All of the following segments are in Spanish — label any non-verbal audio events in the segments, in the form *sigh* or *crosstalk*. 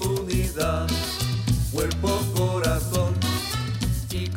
comunidad.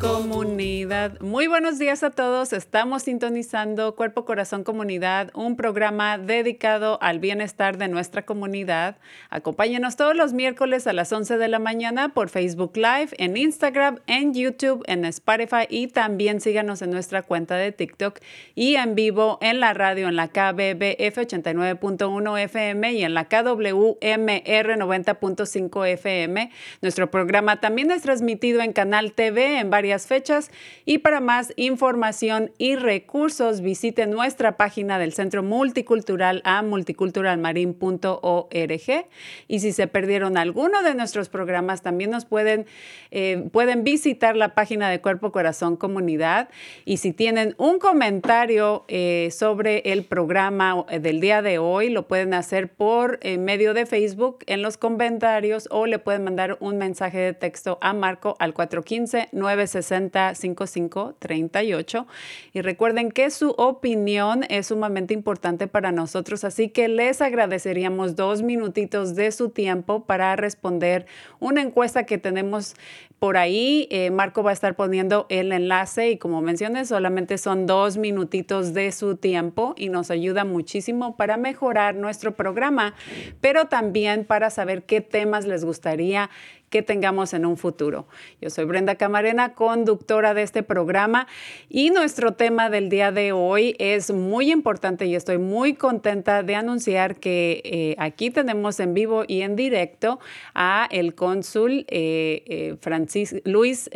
Comunidad. Muy buenos días a todos. Estamos sintonizando Cuerpo Corazón Comunidad, un programa dedicado al bienestar de nuestra comunidad. Acompáñenos todos los miércoles a las 11 de la mañana por Facebook Live, en Instagram, en YouTube, en Spotify y también síganos en nuestra cuenta de TikTok y en vivo en la radio en la KBBF 89.1 FM y en la KWMR 90.5 FM. Nuestro programa también es transmitido en Canal TV en varias fechas. Y para más información y recursos visite nuestra página del Centro Multicultural a multiculturalmarin.org y si se perdieron alguno de nuestros programas también nos pueden, eh, pueden visitar la página de Cuerpo Corazón Comunidad. Y si tienen un comentario eh, sobre el programa eh, del día de hoy lo pueden hacer por medio de Facebook en los comentarios o le pueden mandar un mensaje de texto a Marco al 415 960 5538 y recuerden que su opinión es sumamente importante para nosotros, así que les agradeceríamos dos minutitos de su tiempo para responder una encuesta que tenemos por ahí. Eh, Marco va a estar poniendo el enlace y como mencioné, solamente son dos minutitos de su tiempo y nos ayuda muchísimo para mejorar nuestro programa, pero también para saber qué temas les gustaría que tengamos en un futuro. Yo soy Brenda Camarena, conductora de este programa y nuestro tema del día de hoy es muy importante y estoy muy contenta de anunciar que eh, aquí tenemos en vivo y en directo a el cónsul eh, eh, Francis, Luis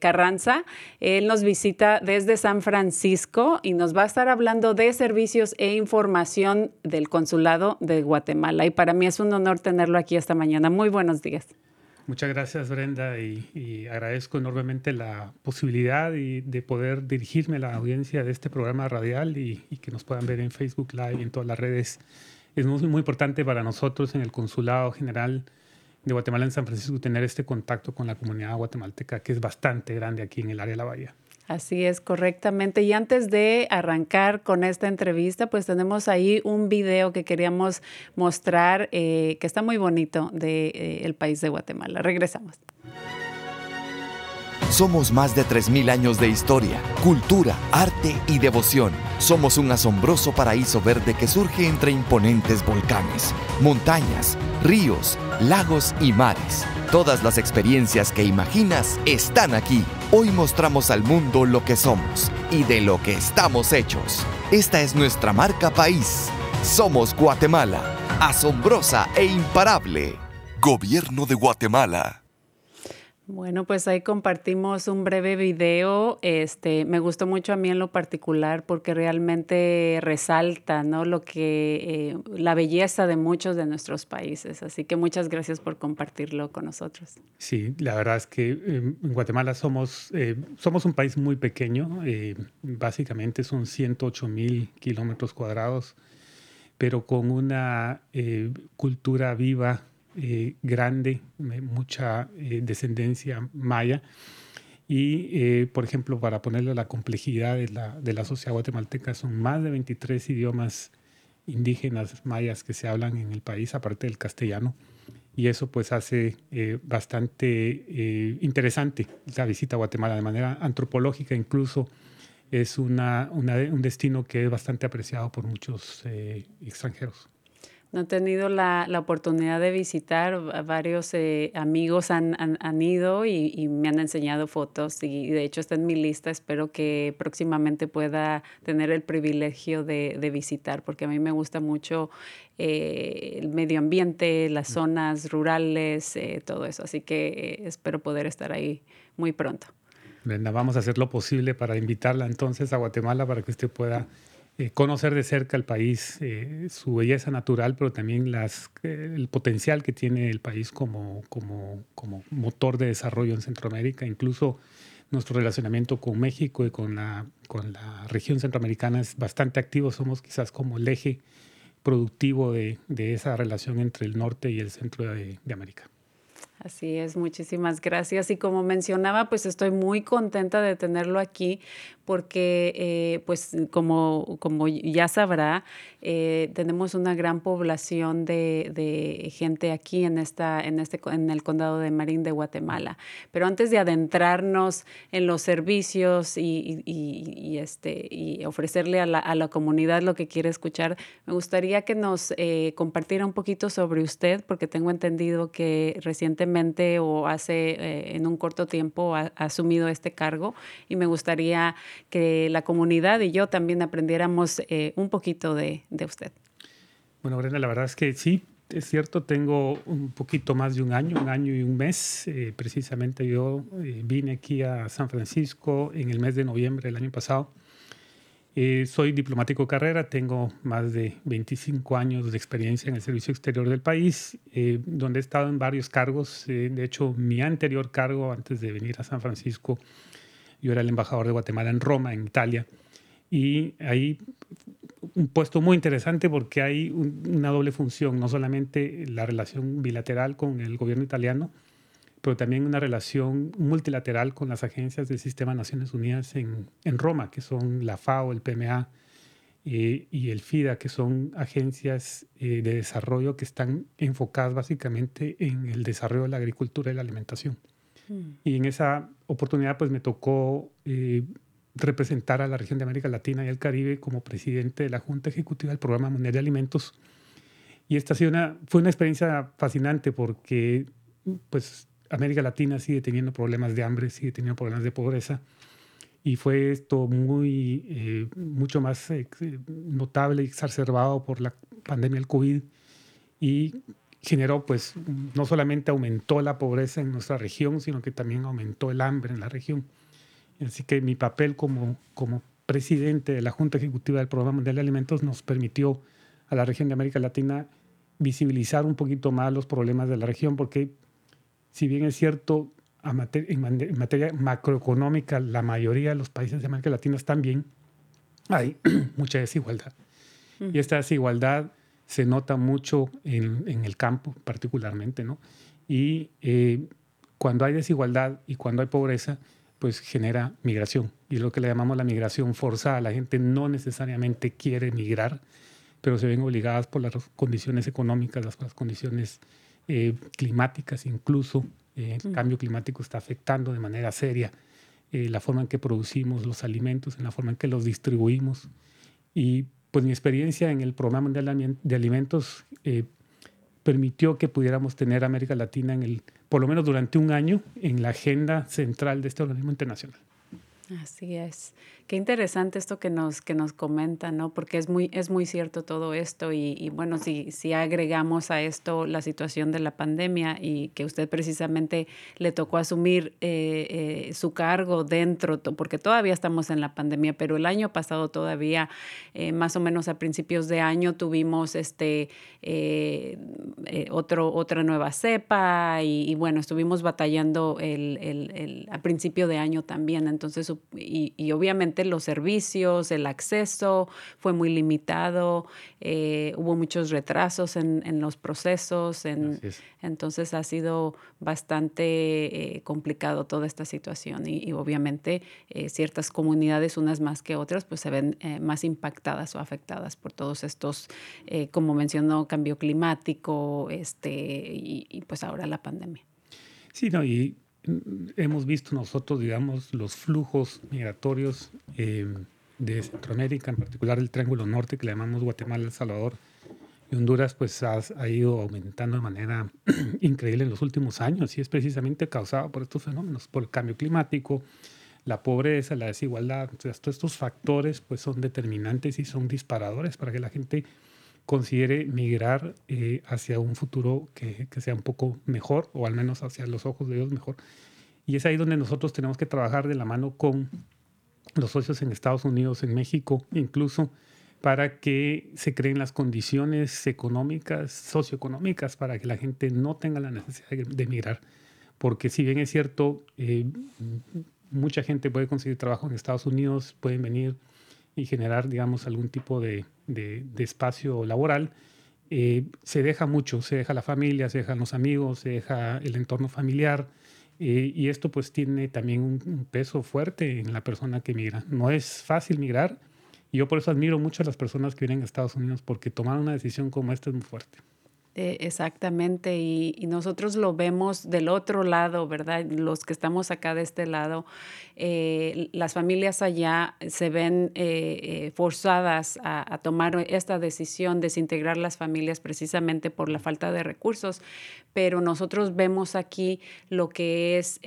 Carranza. Él nos visita desde San Francisco y nos va a estar hablando de servicios e información del consulado de Guatemala. Y para mí es un honor tenerlo aquí esta mañana. Muy buenos días. Muchas gracias, Brenda, y, agradezco enormemente la posibilidad y de poder dirigirme a la audiencia de este programa radial y, y que nos puedan ver en Facebook Live y en todas las redes. Es muy, muy importante para nosotros en el Consulado General de Guatemala en San Francisco tener este contacto con la comunidad guatemalteca, que es bastante grande aquí en el área de la Bahía. Así es, correctamente. Y antes de arrancar con esta entrevista, pues tenemos ahí un video que queríamos mostrar eh, que está muy bonito del de, eh, país de Guatemala. Regresamos. Somos más de 3.000 años de historia, cultura, arte y devoción. Somos un asombroso paraíso verde que surge entre imponentes volcanes, montañas, ríos, lagos y mares. Todas las experiencias que imaginas están aquí. Hoy mostramos al mundo lo que somos y de lo que estamos hechos. Esta es nuestra marca país. Somos Guatemala, asombrosa e imparable. Gobierno de Guatemala. Bueno, pues ahí compartimos un breve video. Este, me gustó mucho a mí en lo particular porque realmente resalta, ¿no? Lo que eh, la belleza de muchos de nuestros países. Así que muchas gracias por compartirlo con nosotros. Sí, la verdad es que eh, en Guatemala somos eh, somos un país muy pequeño. básicamente son 108 mil kilómetros cuadrados, pero con una cultura viva eh, grande, mucha eh, descendencia maya. Y, eh, por ejemplo, para ponerle la complejidad de la, de la sociedad guatemalteca, son más de 23 idiomas indígenas mayas que se hablan en el país, aparte del castellano. Y eso pues hace bastante interesante la visita a Guatemala de manera antropológica, incluso es una, un destino que es bastante apreciado por muchos extranjeros. No he tenido la, la oportunidad de visitar, varios eh, amigos han, han, ido y, y, me han enseñado fotos y de hecho está en mi lista, espero que próximamente pueda tener el privilegio de, de visitar porque a mí me gusta mucho eh, el medio ambiente, las zonas rurales, eh, todo eso, así que espero poder estar ahí muy pronto. Brenda, vamos a hacer lo posible para invitarla entonces a Guatemala para que usted pueda eh, conocer de cerca el país, eh, su belleza natural, pero también las, eh, el potencial que tiene el país como, como, como, motor de desarrollo en Centroamérica, incluso nuestro relacionamiento con México y con la, con la región centroamericana es bastante activo, somos quizás como el eje productivo de, de esa relación entre el norte y el centro de, de América. Así es, muchísimas gracias. Y como mencionaba, pues estoy muy contenta de tenerlo aquí porque, eh, pues como, como ya sabrá, eh, tenemos una gran población de, de, gente aquí en, esta, en, este, en el condado de Marín de Guatemala. Pero antes de adentrarnos en los servicios y, y, este, y ofrecerle a la, a la, comunidad lo que quiere escuchar, me gustaría que nos eh, compartiera un poquito sobre usted, porque tengo entendido que recientemente o hace en un corto tiempo ha, ha asumido este cargo y me gustaría que la comunidad y yo también aprendiéramos eh, un poquito de, de, usted. Bueno, Brenda, la verdad es que sí, es cierto, tengo un poquito más de un año, un año y un mes. Eh, precisamente yo eh, vine aquí a San Francisco en el mes de noviembre del año pasado. Eh, soy diplomático de carrera, tengo más de 25 años de experiencia en el servicio exterior del país, eh, donde he estado en varios cargos. Eh, de hecho, mi anterior cargo antes de venir a San Francisco yo era el embajador de Guatemala en Roma, en Italia. Y ahí un puesto muy interesante porque hay un, una doble función, no solamente la relación bilateral con el gobierno italiano, pero también una relación multilateral con las agencias del Sistema de Naciones Unidas en, en Roma, que son la FAO, el PMA eh, y el FIDA, que son agencias eh, de desarrollo que están enfocadas básicamente en el desarrollo de la agricultura y la alimentación. Y en esa oportunidad pues me tocó eh, representar a la región de América Latina y el Caribe como presidente de la Junta Ejecutiva del Programa Mundial de Alimentos. Y esta ha sido una, fue una experiencia fascinante porque pues América Latina sigue teniendo problemas de hambre, sigue teniendo problemas de pobreza. Y fue esto muy, eh, mucho más eh, notable y exacerbado por la pandemia del COVID. Y generó, pues, no solamente aumentó la pobreza en nuestra región, sino que también aumentó el hambre en la región. Así que mi papel como, como presidente de la Junta Ejecutiva del Programa Mundial de Alimentos nos permitió a la región de América Latina visibilizar un poquito más los problemas de la región, porque si bien es cierto, en materia macroeconómica, la mayoría de los países de América Latina están bien, hay *clears throat* mucha desigualdad. Y esta desigualdad se nota mucho en, en el campo particularmente, ¿no? Y eh, cuando hay desigualdad y cuando hay pobreza, pues genera migración. Y lo que le llamamos la migración forzada. La gente no necesariamente quiere migrar, pero se ven obligadas por las condiciones económicas, las, las condiciones eh, climáticas incluso. Eh, el cambio climático está afectando de manera seria eh, la forma en que producimos los alimentos, en la forma en que los distribuimos. Y pues mi experiencia en el programa de alimentos eh, permitió que pudiéramos tener América Latina en el, por lo menos durante un año, en la agenda central de este organismo internacional. Así es. Qué interesante esto que nos, que nos comentan, ¿no? Porque es muy, es muy cierto todo esto y, bueno, si, si agregamos a esto la situación de la pandemia y que usted precisamente le tocó asumir eh, eh, su cargo dentro, porque todavía estamos en la pandemia, pero el año pasado todavía, eh, más o menos a principios de año, tuvimos este, otro, otra nueva cepa y, bueno, estuvimos batallando el, el, el, a principio de año también. Entonces, y, y obviamente los servicios, el acceso fue muy limitado, eh, hubo muchos retrasos en, los procesos, entonces ha sido bastante eh, complicado toda esta situación y, obviamente eh, ciertas comunidades, unas más que otras, pues se ven más impactadas o afectadas por todos estos, como mencionó, cambio climático este, y, y pues ahora la pandemia. Sí, no, y hemos visto nosotros, digamos, los flujos migratorios eh, de Centroamérica, en particular el Triángulo Norte, que le llamamos Guatemala, El Salvador y Honduras, pues ha, ha ido aumentando de manera *clears throat* increíble en los últimos años y es precisamente causado por estos fenómenos, por el cambio climático, la pobreza, la desigualdad. Todos estos factores pues son determinantes y son disparadores para que la gente considere migrar eh, hacia un futuro que, que, sea un poco mejor, o al menos hacia los ojos de Dios mejor. Y es ahí donde nosotros tenemos que trabajar de la mano con los socios en Estados Unidos, en México, incluso para que se creen las condiciones económicas, socioeconómicas, para que la gente no tenga la necesidad de, migrar. Porque si bien es cierto, eh, mucha gente puede conseguir trabajo en Estados Unidos, pueden venir y generar, digamos, algún tipo de, de, espacio laboral, eh, se deja mucho, se deja la familia, se dejan los amigos, se deja el entorno familiar, eh, y esto pues tiene también un, peso fuerte en la persona que migra. No es fácil migrar, y yo por eso admiro mucho a las personas que vienen a Estados Unidos, porque tomar una decisión como esta es muy fuerte. Eh, exactamente, y, nosotros lo vemos del otro lado, ¿verdad? Los que estamos acá de este lado, eh, las familias allá se ven eh, forzadas a, tomar esta decisión, desintegrar las familias precisamente por la falta de recursos, pero nosotros vemos aquí lo que es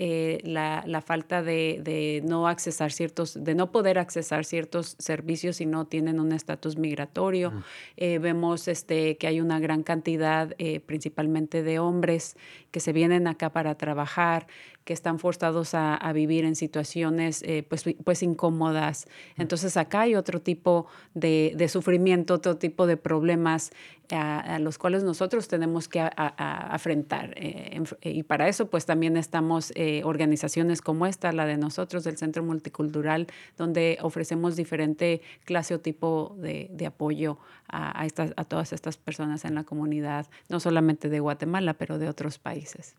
la, la, falta de, de, no accesar ciertos, de no poder accesar ciertos servicios si no tienen un estatus migratorio. vemos este, que hay una gran cantidad eh, principalmente de hombres que se vienen acá para trabajar, que están forzados a, vivir en situaciones eh, pues, pues incómodas. Entonces acá hay otro tipo de, sufrimiento, otro tipo de problemas a, los cuales nosotros tenemos que afrontar. Eh, y para eso pues también estamos organizaciones como esta, la de nosotros del Centro Multicultural, donde ofrecemos diferente clase o tipo de, de apoyo a, estas, a todas estas personas en la comunidad, no solamente de Guatemala, pero de otros países.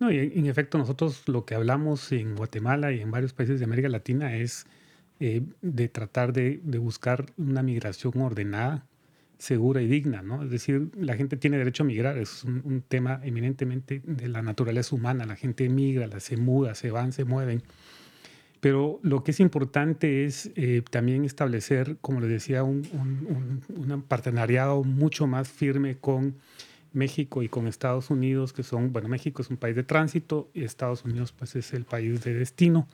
No, y en efecto nosotros lo que hablamos en Guatemala y en varios países de América Latina es eh, de tratar de, de, buscar una migración ordenada, segura y digna, ¿no? Es decir, la gente tiene derecho a migrar, es un, un tema eminentemente de la naturaleza humana, la gente migra, se muda, se van, se mueven. Pero lo que es importante es eh, también establecer, como les decía, un, un, un, partenariado mucho más firme con México y con Estados Unidos, que son, bueno, México es un país de tránsito y Estados Unidos pues es el país de destino.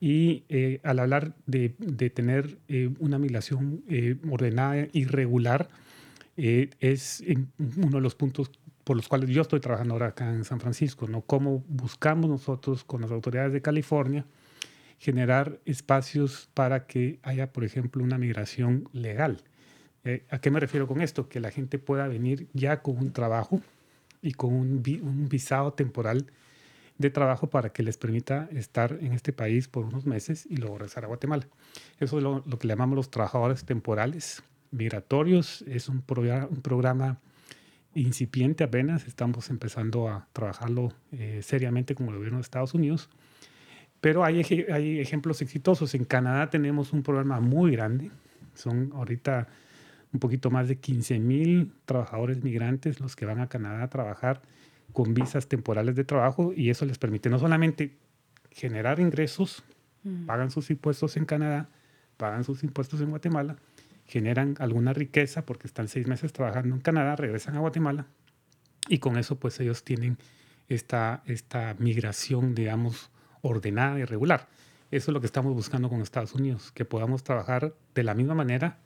Y eh, al hablar de, de tener eh, una migración ordenada y regular, es uno de los puntos por los cuales yo estoy trabajando ahora acá en San Francisco, ¿no? Cómo buscamos nosotros con las autoridades de California, generar espacios para que haya, por ejemplo, una migración legal. Eh, ¿A qué me refiero con esto? Que la gente pueda venir ya con un trabajo y con un, visado temporal de trabajo para que les permita estar en este país por unos meses y luego regresar a Guatemala. Eso es lo, que llamamos los trabajadores temporales migratorios. Es un, un programa incipiente apenas. Estamos empezando a trabajarlo eh, seriamente con el gobierno de Estados Unidos pero hay, hay ejemplos exitosos. En Canadá tenemos un programa muy grande. Son ahorita un poquito más de 15 mil trabajadores migrantes los que van a Canadá a trabajar con visas temporales de trabajo y eso les permite no solamente generar ingresos, mm. pagan sus impuestos en Canadá, pagan sus impuestos en Guatemala, generan alguna riqueza porque están seis meses trabajando en Canadá, regresan a Guatemala y con eso pues ellos tienen esta, esta migración, digamos, ordenada y regular. Eso es lo que estamos buscando con Estados Unidos, que podamos trabajar de la misma manera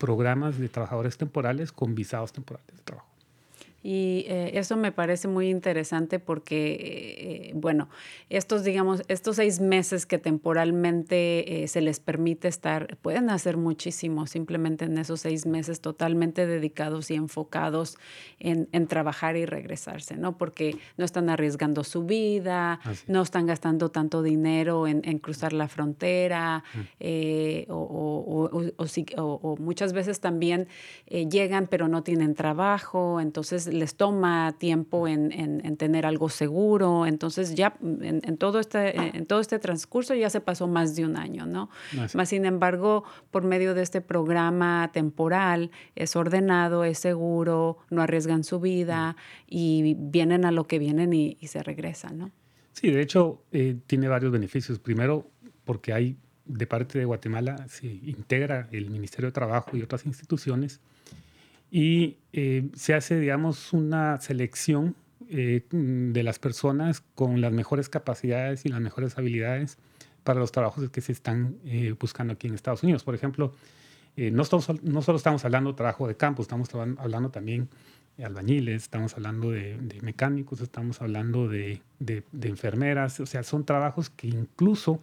programas de trabajadores temporales con visados temporales de trabajo. Y eh, eso me parece muy interesante porque, eh, bueno, estos, digamos, estos seis meses que temporalmente eh, se les permite estar, pueden hacer muchísimo simplemente en esos seis meses totalmente dedicados y enfocados en, en trabajar y regresarse, ¿no? Porque no están arriesgando su vida, no están gastando tanto dinero en, en cruzar la frontera, o, o, o, o, muchas veces también llegan pero no tienen trabajo, entonces les toma tiempo en, en, tener algo seguro. Entonces ya en, todo este, en todo este transcurso ya se pasó más de un año, ¿no? Más sin embargo, por medio de este programa temporal es ordenado, es seguro, no arriesgan su vida y vienen a lo que vienen y, se regresan, ¿no? Sí, de hecho eh, tiene varios beneficios. Primero, porque hay de parte de Guatemala se integra el Ministerio de Trabajo y otras instituciones y eh, se hace, digamos, una selección eh, de las personas con las mejores capacidades y las mejores habilidades para los trabajos que se están eh, buscando aquí en Estados Unidos. Por ejemplo, no, estamos, no solo estamos hablando de trabajo de campo, estamos hablando también de albañiles, estamos hablando de, mecánicos, estamos hablando de, de, enfermeras, o sea, son trabajos que incluso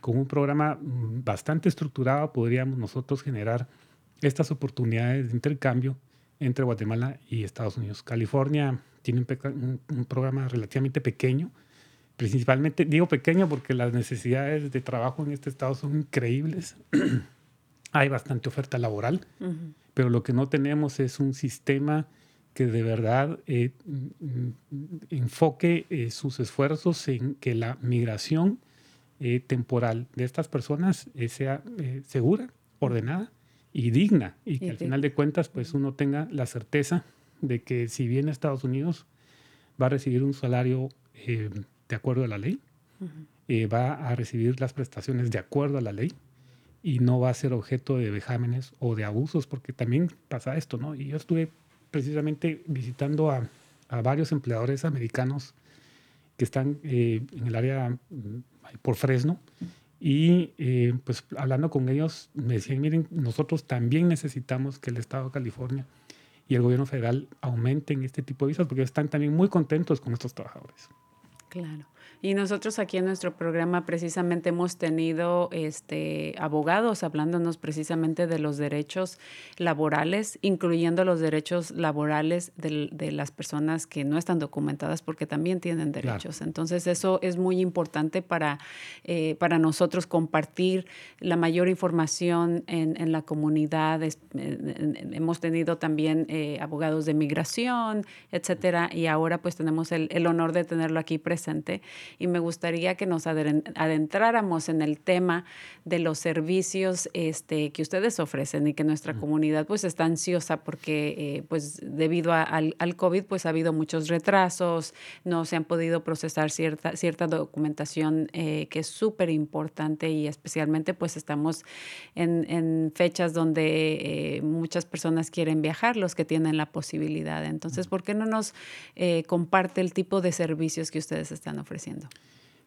con un programa mm, bastante estructurado podríamos nosotros generar estas oportunidades de intercambio entre Guatemala y Estados Unidos. California tiene un, programa relativamente pequeño, principalmente, digo pequeño porque las necesidades de trabajo en este estado son increíbles. *clears throat* Hay bastante oferta laboral, pero lo que no tenemos es un sistema que de verdad eh, enfoque eh, sus esfuerzos en que la migración eh, temporal de estas personas sea segura, ordenada y digna y que al final de cuentas pues uno tenga la certeza de que si viene a Estados Unidos va a recibir un salario eh, de acuerdo a la ley, eh, va a recibir las prestaciones de acuerdo a la ley y no va a ser objeto de vejámenes o de abusos, porque también pasa esto, ¿no? Y yo estuve precisamente visitando a, a varios empleadores americanos que están eh, en el área mm, por Fresno y eh, pues hablando con ellos, me decían, miren, nosotros también necesitamos que el Estado de California y el gobierno federal aumenten este tipo de visas porque están también muy contentos con estos trabajadores. Claro. Y nosotros aquí en nuestro programa precisamente hemos tenido este, abogados hablándonos precisamente de los derechos laborales, incluyendo los derechos laborales de, las personas que no están documentadas porque también tienen derechos. Entonces eso es muy importante para, eh, para nosotros compartir la mayor información en, la comunidad. hemos tenido también eh, abogados de migración, etcétera, y ahora pues tenemos el, el honor de tenerlo aquí presente y me gustaría que nos adentráramos en el tema de los servicios este, que ustedes ofrecen y que nuestra comunidad pues está ansiosa porque eh, pues debido al, al, COVID pues ha habido muchos retrasos, no se han podido procesar cierta, cierta documentación eh, que es súper importante y especialmente pues estamos en, en fechas donde eh, muchas personas quieren viajar, los que tienen la posibilidad. Entonces, ¿por qué no nos comparte el tipo de servicios que ustedes están ofreciendo?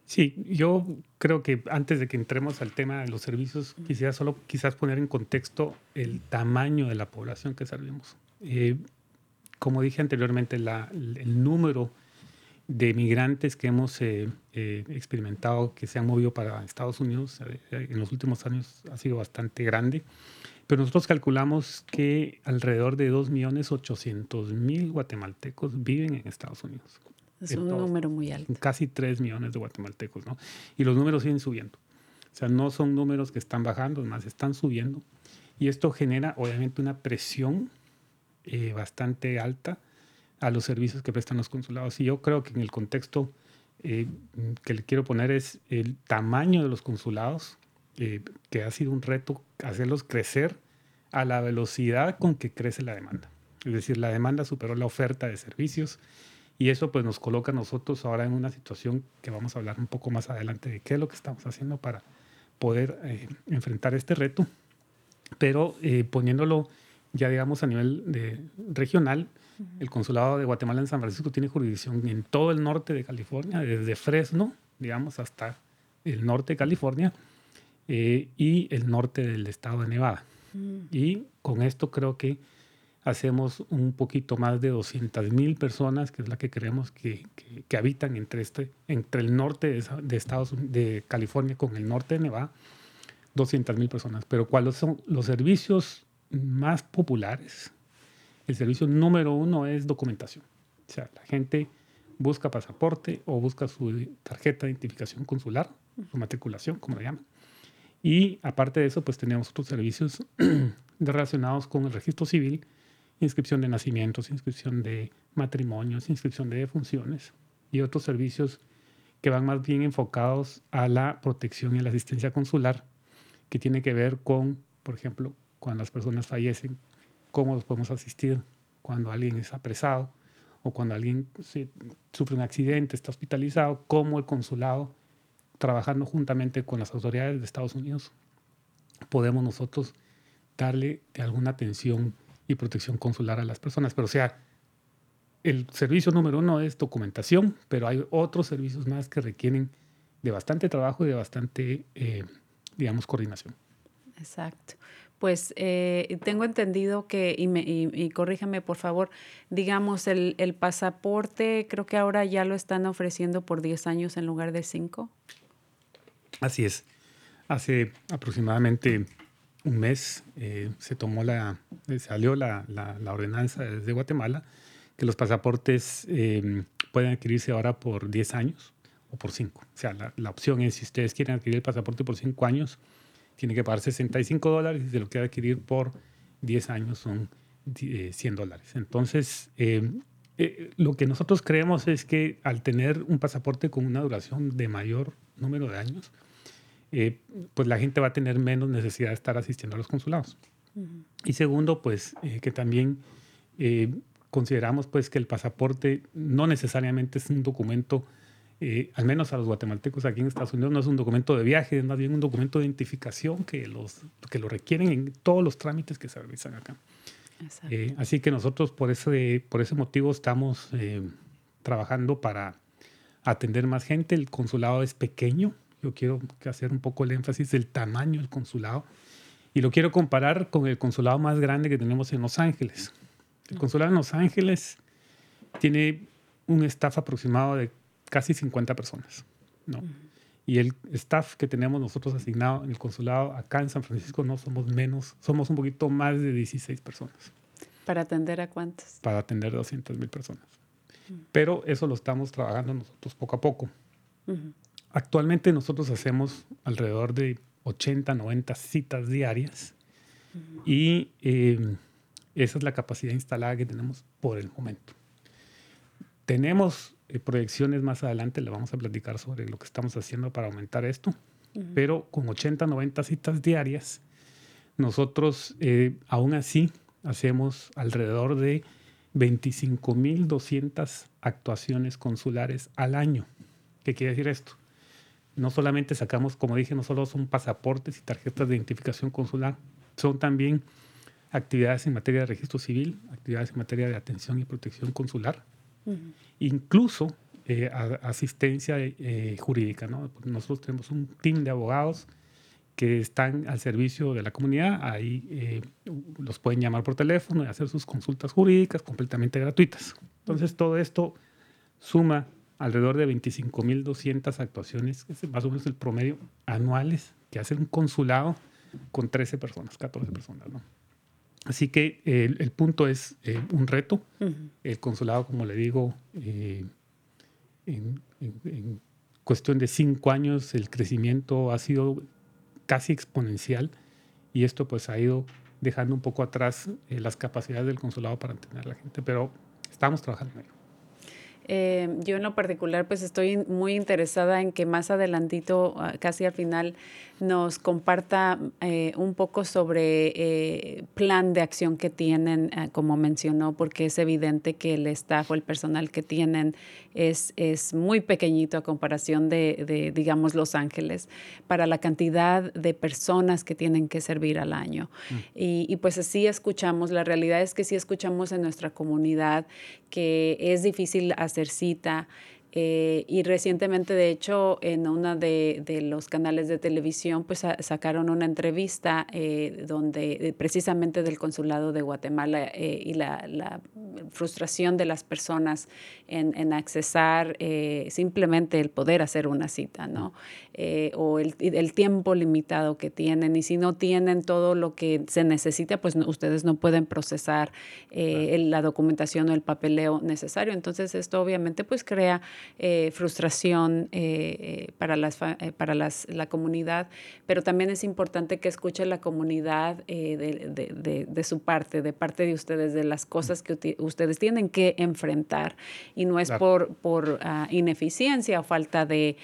Sí, yo creo que antes de que entremos al tema de los servicios, quisiera solo quizás poner en contexto el tamaño de la población que servimos. Eh, como dije anteriormente, el número de migrantes que hemos eh, eh, experimentado que se han movido para Estados Unidos en los últimos años ha sido bastante grande, pero nosotros calculamos que alrededor de 2.800.000 guatemaltecos viven en Estados Unidos. Es un número muy alto. Casi 3 millones de guatemaltecos, ¿no? Y los números siguen subiendo. O sea, no son números que están bajando, más están subiendo. Y esto genera, obviamente, una presión eh, bastante alta a los servicios que prestan los consulados. Y yo creo que en el contexto eh, que le quiero poner es el tamaño de los consulados, eh, que ha sido un reto hacerlos crecer a la velocidad con que crece la demanda. Es decir, la demanda superó la oferta de servicios y eso pues nos coloca a nosotros ahora en una situación que vamos a hablar un poco más adelante de qué es lo que estamos haciendo para poder eh, enfrentar este reto, pero eh, poniéndolo ya digamos a nivel de, regional, el Consulado de Guatemala en San Francisco tiene jurisdicción en todo el norte de California, desde Fresno, digamos, hasta el norte de California eh, y el norte del estado de Nevada. Y con esto creo que hacemos un poquito más de 200 mil personas, que es la que creemos que, que, que habitan entre, este, entre el norte de, de Estados de California con el norte de Nevada, 200 mil personas. Pero ¿cuáles son los servicios más populares? El servicio número uno es documentación. O sea, la gente busca pasaporte o busca su tarjeta de identificación consular, su matriculación, como le llaman. Y aparte de eso, pues tenemos otros servicios *clears throat* relacionados con el registro civil, inscripción de nacimientos, inscripción de matrimonios, inscripción de defunciones y otros servicios que van más bien enfocados a la protección y la asistencia consular, que tiene que ver con, por ejemplo, cuando las personas fallecen, cómo los podemos asistir, cuando alguien es apresado o cuando alguien sufre un accidente, está hospitalizado, cómo el consulado, trabajando juntamente con las autoridades de Estados Unidos, podemos nosotros darle de alguna atención y protección consular a las personas. Pero o sea, el servicio número uno es documentación, pero hay otros servicios más que requieren de bastante trabajo y de bastante, eh, digamos, coordinación. Exacto. Pues eh, tengo entendido que, y, me- y- y corríjame por favor, digamos, el, el pasaporte creo que ahora ya lo están ofreciendo por 10 años en lugar de 5. Así es. Hace aproximadamente un mes eh, se tomó la, eh, salió la, la- ordenanza desde Guatemala que los pasaportes eh, pueden adquirirse ahora por 10 años o por 5. O sea, la, la opción es si ustedes quieren adquirir el pasaporte por 5 años, tienen que pagar 65 dólares y si lo quieren adquirir por 10 años son eh, 100 dólares. Entonces, eh, eh, lo que nosotros creemos es que al tener un pasaporte con una duración de mayor número de años, eh, pues la gente va a tener menos necesidad de estar asistiendo a los consulados. Y segundo, pues eh, que también eh, consideramos pues que el pasaporte no necesariamente es un documento, al menos a los guatemaltecos aquí en Estados Unidos, no es un documento de viaje, es más bien un documento de identificación que, los, que lo requieren en todos los trámites que se realizan acá. Así que nosotros por ese, por ese motivo estamos trabajando para atender más gente. El consulado es pequeño. Yo quiero hacer un poco el énfasis del tamaño del consulado. Y lo quiero comparar con el consulado más grande que tenemos en Los Ángeles. El consulado en Los Ángeles tiene un staff aproximado de casi 50 personas. ¿no? Y el staff que tenemos nosotros asignado en el consulado acá en San Francisco no somos menos, somos un poquito más de 16 personas ¿Para atender a cuántos? para atender 200 mil personas. Pero eso lo estamos trabajando nosotros poco a poco. Ujú. Actualmente nosotros hacemos alrededor de 80, 90 citas diarias y eh, esa es la capacidad instalada que tenemos por el momento. Tenemos eh, proyecciones más adelante, le vamos a platicar sobre lo que estamos haciendo para aumentar esto, pero con 80, 90 citas diarias, nosotros eh, aún así hacemos alrededor de 25.200 actuaciones consulares al año. ¿Qué quiere decir esto? No solamente sacamos, como dije, no solo son pasaportes y tarjetas de identificación consular, son también actividades en materia de registro civil, actividades en materia de atención y protección consular, incluso eh, a- asistencia eh, jurídica. ¿no? Nosotros tenemos un team de abogados que están al servicio de la comunidad, ahí eh, los pueden llamar por teléfono y hacer sus consultas jurídicas completamente gratuitas. Entonces todo esto suma alrededor de 25.200 actuaciones, que es más o menos el promedio anuales que hace un consulado con 13 personas, 14 personas. ¿no? Así que eh, el, el punto es eh, un reto. Ujú. El consulado, como le digo, eh, en, en- en cuestión de cinco años el crecimiento ha sido casi exponencial y esto pues ha ido dejando un poco atrás eh, las capacidades del consulado para atender a la gente, pero estamos trabajando en ello. Eh, yo en lo particular pues estoy muy interesada en que más adelantito, ah, casi al final, nos comparta eh, un poco sobre eh, plan de acción que tienen, ah, como mencionó, porque es evidente que el staff o el personal que tienen es, es muy pequeñito a comparación de, de, digamos, Los Ángeles, para la cantidad de personas que tienen que servir al año. Y, y pues así escuchamos, la realidad es que sí escuchamos en nuestra comunidad que es difícil hacer cita. Eh, y recientemente, de hecho, en uno de, los canales de televisión, pues sacaron una entrevista eh, donde eh, precisamente del consulado de Guatemala y la, frustración de las personas en, en accesar simplemente el poder hacer una cita, ¿no? o el, el, tiempo limitado que tienen. Y si no tienen todo lo que se necesita, pues ustedes no pueden procesar la documentación o el papeleo necesario. Entonces, esto obviamente pues crea eh, frustración eh, eh, para, las, para las, la comunidad, pero también es importante que escuche la comunidad de, de, su parte, de parte de ustedes, de las cosas que ustedes tienen que enfrentar. Y no es por, por ah, ineficiencia o falta de,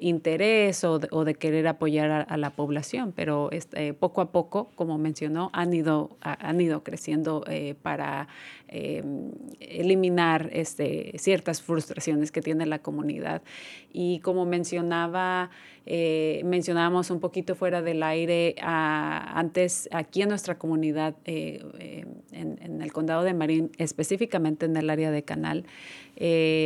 interés o, o de, querer apoyar a, la población, pero este, poco a poco, como mencionó, han ido, han ido creciendo para eliminar este, ciertas frustraciones que tiene la comunidad. Y como mencionaba, eh, mencionábamos un poquito fuera del aire, antes aquí en nuestra comunidad, eh, eh, en, el condado de Marín, específicamente en el área de Canal,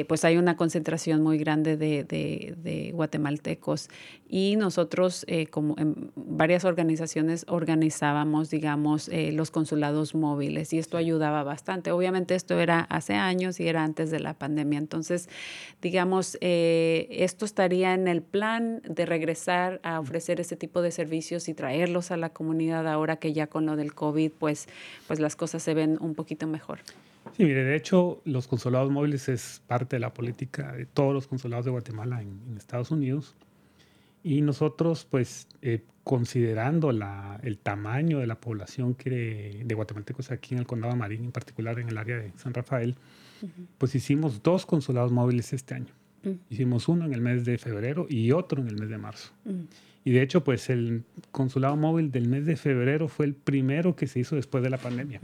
pues hay una concentración muy grande de, guatemaltecos y nosotros como en varias organizaciones organizábamos, digamos, los consulados móviles y esto ayudaba bastante. Obviamente esto era hace años y era antes de la pandemia, entonces, digamos, esto estaría en el plan de regresar a ofrecer ese tipo de servicios y traerlos a la comunidad ahora que ya con lo del COVID, pues, pues las cosas se ven un poquito mejor. Sí, mire, de hecho, los consulados móviles es parte de la política de todos los consulados de Guatemala en, Estados Unidos. Y nosotros, pues, eh, considerando la, el tamaño de la población que de, guatemaltecos aquí en el Condado Marín, en particular en el área de San Rafael, pues hicimos dos consulados móviles este año. Mm. Hicimos uno en el mes de febrero y otro en el mes de marzo. Mm. Y de hecho, pues el consulado móvil del mes de febrero fue el primero que se hizo después de la pandemia.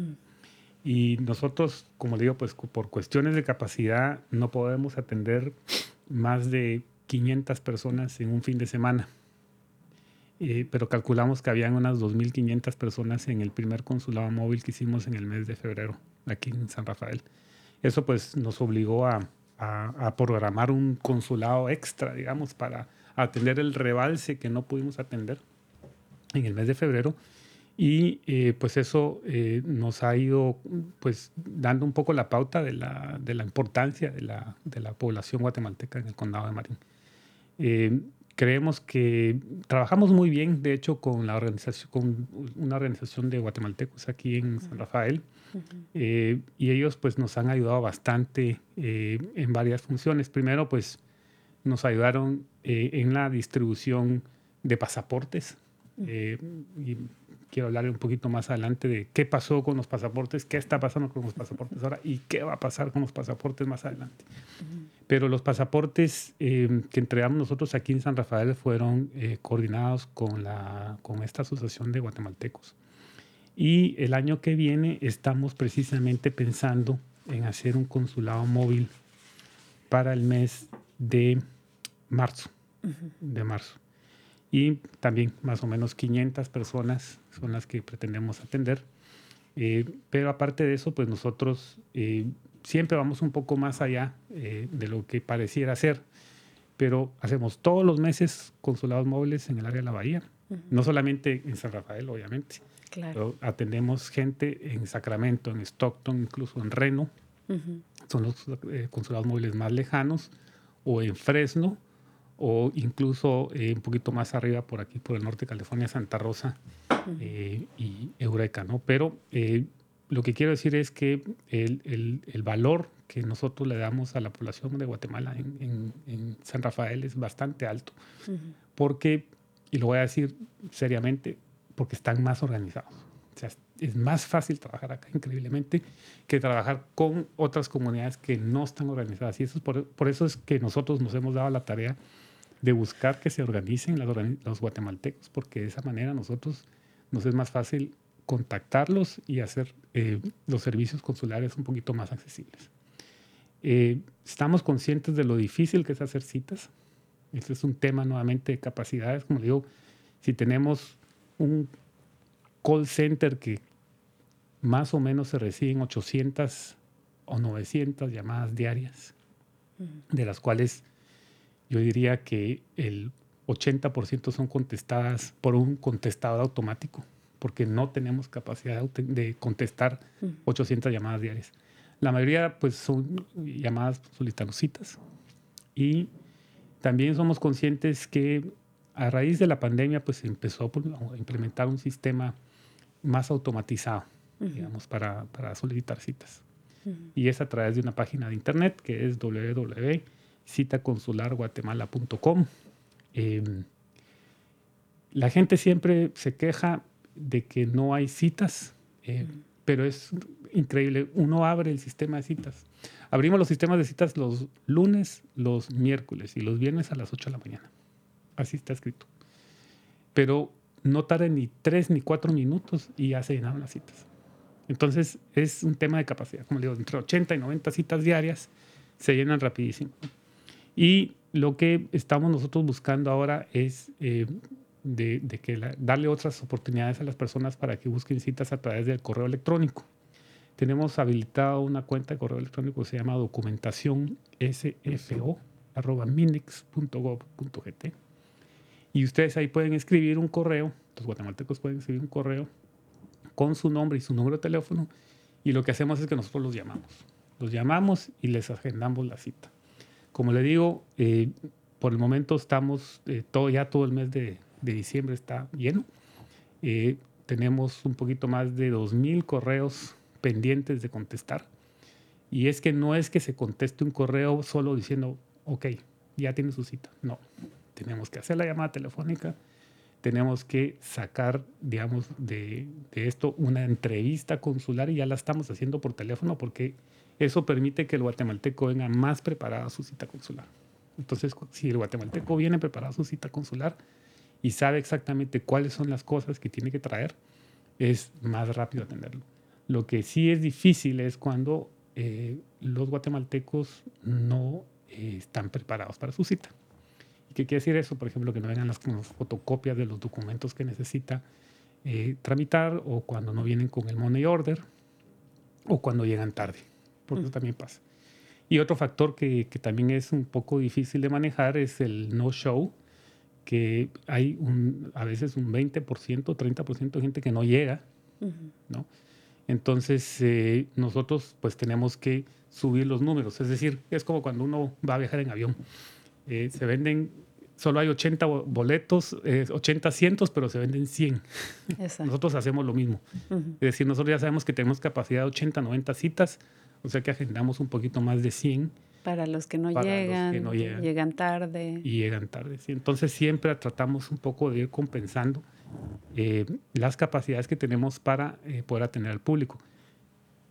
Y nosotros, como digo, pues por cuestiones de capacidad no podemos atender más de 500 personas en un fin de semana. Eh, pero calculamos que habían unas 2.500 personas en el primer consulado móvil que hicimos en el mes de febrero, aquí en San Rafael. Eso pues nos obligó a, a, programar un consulado extra, digamos, para atender el rebalse que no pudimos atender en el mes de febrero. Y eh, pues eso eh, nos ha ido pues dando un poco la pauta de la, de la importancia de la, de la, población guatemalteca en el condado de Marín. Eh, creemos que trabajamos muy bien, de hecho, con, la organización, con una organización de guatemaltecos aquí en San Rafael. Eh, y ellos pues nos han ayudado bastante eh, en varias funciones. Primero pues nos ayudaron eh, en la distribución de pasaportes. y quiero hablar un poquito más adelante de qué pasó con los pasaportes, qué está pasando con los pasaportes ahora y qué va a pasar con los pasaportes más adelante. Pero los pasaportes que entregamos nosotros aquí en San Rafael fueron coordinados con, la, con esta asociación de guatemaltecos. Y el año que viene estamos precisamente pensando en hacer un consulado móvil para el mes de marzo, de marzo. Y también más o menos 500 personas son las que pretendemos atender. Eh, pero aparte de eso, pues nosotros eh, siempre vamos un poco más allá eh, de lo que pareciera ser. Pero hacemos todos los meses consulados móviles en el área de la bahía. No solamente en San Rafael, obviamente, atendemos gente en Sacramento, en Stockton, incluso en Reno. Son los eh, consulados móviles más lejanos. O en Fresno, o incluso eh, un poquito más arriba por aquí, por el norte de California, Santa Rosa eh, y Eureka, ¿no? Pero lo que quiero decir es que el, el, el, valor que nosotros le damos a la población de Guatemala en, en, San Rafael es bastante alto, porque, y lo voy a decir seriamente, porque están más organizados. O sea, es más fácil trabajar acá, increíblemente, que trabajar con otras comunidades que no están organizadas. Y eso es por, por eso es que nosotros nos hemos dado la tarea de buscar que se organicen los guatemaltecos, porque de esa manera nosotros nos es más fácil contactarlos y hacer eh, los servicios consulares un poquito más accesibles. Eh, estamos conscientes de lo difícil que es hacer citas. Este es un tema nuevamente de capacidades. Como digo, si tenemos un call center que más o menos se reciben 800 o 900 llamadas diarias. de las cuales yo diría que el 80% son contestadas por un contestador automático, porque no tenemos capacidad de contestar 800 llamadas diarias. La mayoría pues son llamadas solicitando citas y también somos conscientes que a raíz de la pandemia pues se empezó a implementar un sistema más automatizado, digamos, para, para, solicitar citas. Y es a través de una página de internet que es www.citaconsularguatemala.com. Em, la gente siempre se queja de que no hay citas, eh, pero es increíble. Uno abre el sistema de citas. Abrimos los sistemas de citas los lunes, los miércoles y los viernes a las 8 de la mañana. Así está escrito. Pero no tarda ni tres ni cuatro minutos y ya se llenaron las citas. Entonces es un tema de capacidad. Como digo, entre 80 y 90 citas diarias se llenan rapidísimo. Y lo que estamos nosotros buscando ahora es eh, de, que darle otras oportunidades a las personas para que busquen citas a través del correo electrónico. Tenemos habilitado una cuenta de correo electrónico que se llama documentación sfo y ustedes ahí pueden escribir un correo, los guatemaltecos pueden escribir un correo con su nombre y su número de teléfono y lo que hacemos es que nosotros los llamamos. Los llamamos y les agendamos la cita. Como le digo, eh, por el momento estamos, eh, todo, ya todo el mes de, de diciembre está lleno. Eh, tenemos un poquito más de 2.000 correos pendientes de contestar. Y es que no es que se conteste un correo solo diciendo, ok, ya tiene su cita. No, tenemos que hacer la llamada telefónica, tenemos que sacar, digamos, de, de, esto una entrevista consular y ya la estamos haciendo por teléfono porque eso permite que el guatemalteco venga más preparado a su cita consular. Entonces, si el guatemalteco viene preparado a su cita consular, y sabe exactamente cuáles son las cosas que tiene que traer, es más rápido atenderlo. Lo que sí es difícil es cuando eh, los guatemaltecos no eh, están preparados para su cita. ¿Y qué quiere decir eso? Por ejemplo, que no vengan las, fotocopias de los documentos que necesita eh, tramitar o cuando no vienen con el money order o cuando llegan tarde, porque eso también pasa. Y otro factor que, que, también es un poco difícil de manejar es el no-show, que hay un, a veces un 20%, 30% de gente que no llega, ¿no? Entonces, eh, nosotros pues tenemos que subir los números. Es decir, es como cuando uno va a viajar en avión. Eh, se venden, solo hay 80 boletos, 80 asientos, pero se venden 100. *laughs* Nosotros hacemos lo mismo. Es decir, nosotros ya sabemos que tenemos capacidad de 80, 90 citas, o sea que agendamos un poquito más de 100 para los que no, llegan, llegan, tarde. Y llegan tarde, sí. Entonces siempre tratamos un poco de ir compensando eh, las capacidades que tenemos para eh, poder atender al público.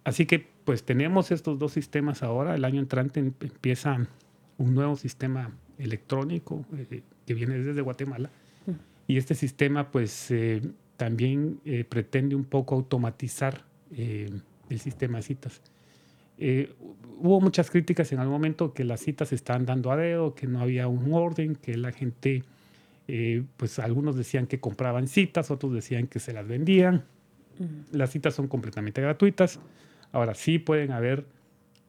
Así que pues tenemos estos dos sistemas ahora. El año entrante em, empieza un nuevo sistema electrónico eh, que viene desde Guatemala. Y este sistema pues también pretende un poco automatizar el sistema de citas. Eh, hubo muchas críticas en algún momento que las citas se estaban dando a dedo, que no había un orden, que la gente, eh, pues algunos decían que compraban citas, otros decían que se las vendían. Las citas son completamente gratuitas. Ahora sí pueden haber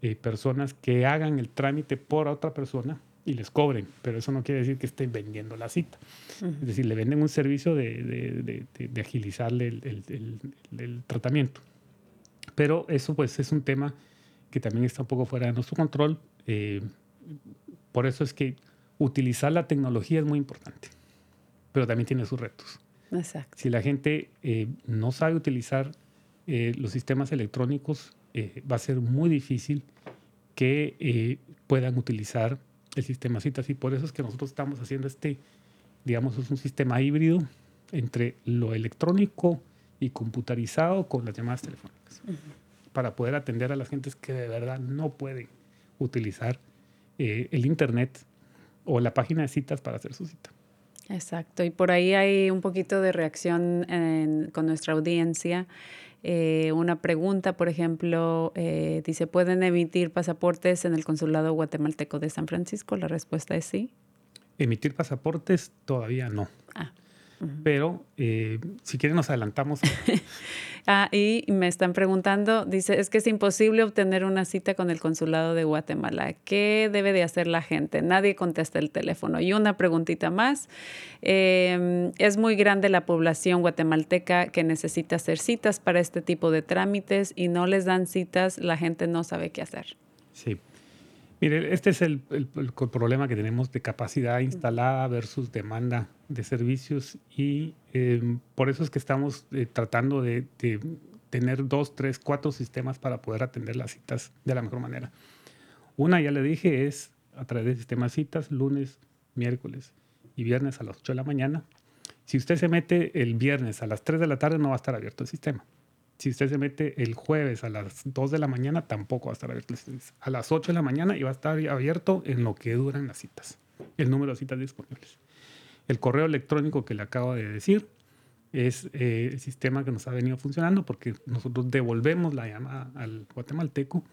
eh, personas que hagan el trámite por otra persona y les cobren, pero eso no quiere decir que estén vendiendo la cita. Es decir, le venden un servicio de, de, de, agilizarle el, el, el, tratamiento. Pero eso pues es un tema que también está un poco fuera de nuestro control. Eh, por eso es que utilizar la tecnología es muy importante, pero también tiene sus retos. Exacto. Si la gente eh, no sabe utilizar eh, los sistemas electrónicos, va a ser muy difícil que puedan utilizar el sistema citas y por eso es que nosotros estamos haciendo este, digamos, es un sistema híbrido entre lo electrónico y computarizado con las llamadas telefónicas para poder atender a las gentes que de verdad no pueden utilizar eh, el Internet o la página de citas para hacer su cita. Exacto, y por ahí hay un poquito de reacción con nuestra audiencia. Eh, una pregunta, por ejemplo, eh, dice, ¿pueden emitir pasaportes en el Consulado Guatemalteco de San Francisco? La respuesta es sí. Emitir pasaportes todavía no. Ah. Pero eh, si quieren nos adelantamos. *laughs* ah, y me están preguntando, dice, es que es imposible obtener una cita con el consulado de Guatemala. ¿Qué debe de hacer la gente? Nadie contesta el teléfono. Y una preguntita más. Em, es muy grande la población guatemalteca que necesita hacer citas para este tipo de trámites y no les dan citas, la gente no sabe qué hacer. Sí. Mire, este es el, problema que tenemos de capacidad instalada versus demanda de servicios y em, por eso es que estamos eh, tratando de, tener dos, tres, cuatro sistemas para poder atender las citas de la mejor manera. Una, ya le dije, es a través del sistema citas lunes, miércoles y viernes a las 8 de la mañana. Si usted se mete el viernes a las 3 de la tarde, no va a estar abierto el sistema. Si usted se mete el jueves a las 2 de la mañana, tampoco va a estar abierto. A las 8 de la mañana y va a estar abierto en lo que duran las citas, el número de citas disponibles. El correo electrónico que le acabo de decir es eh, el sistema que nos ha venido funcionando porque nosotros devolvemos la llamada al guatemalteco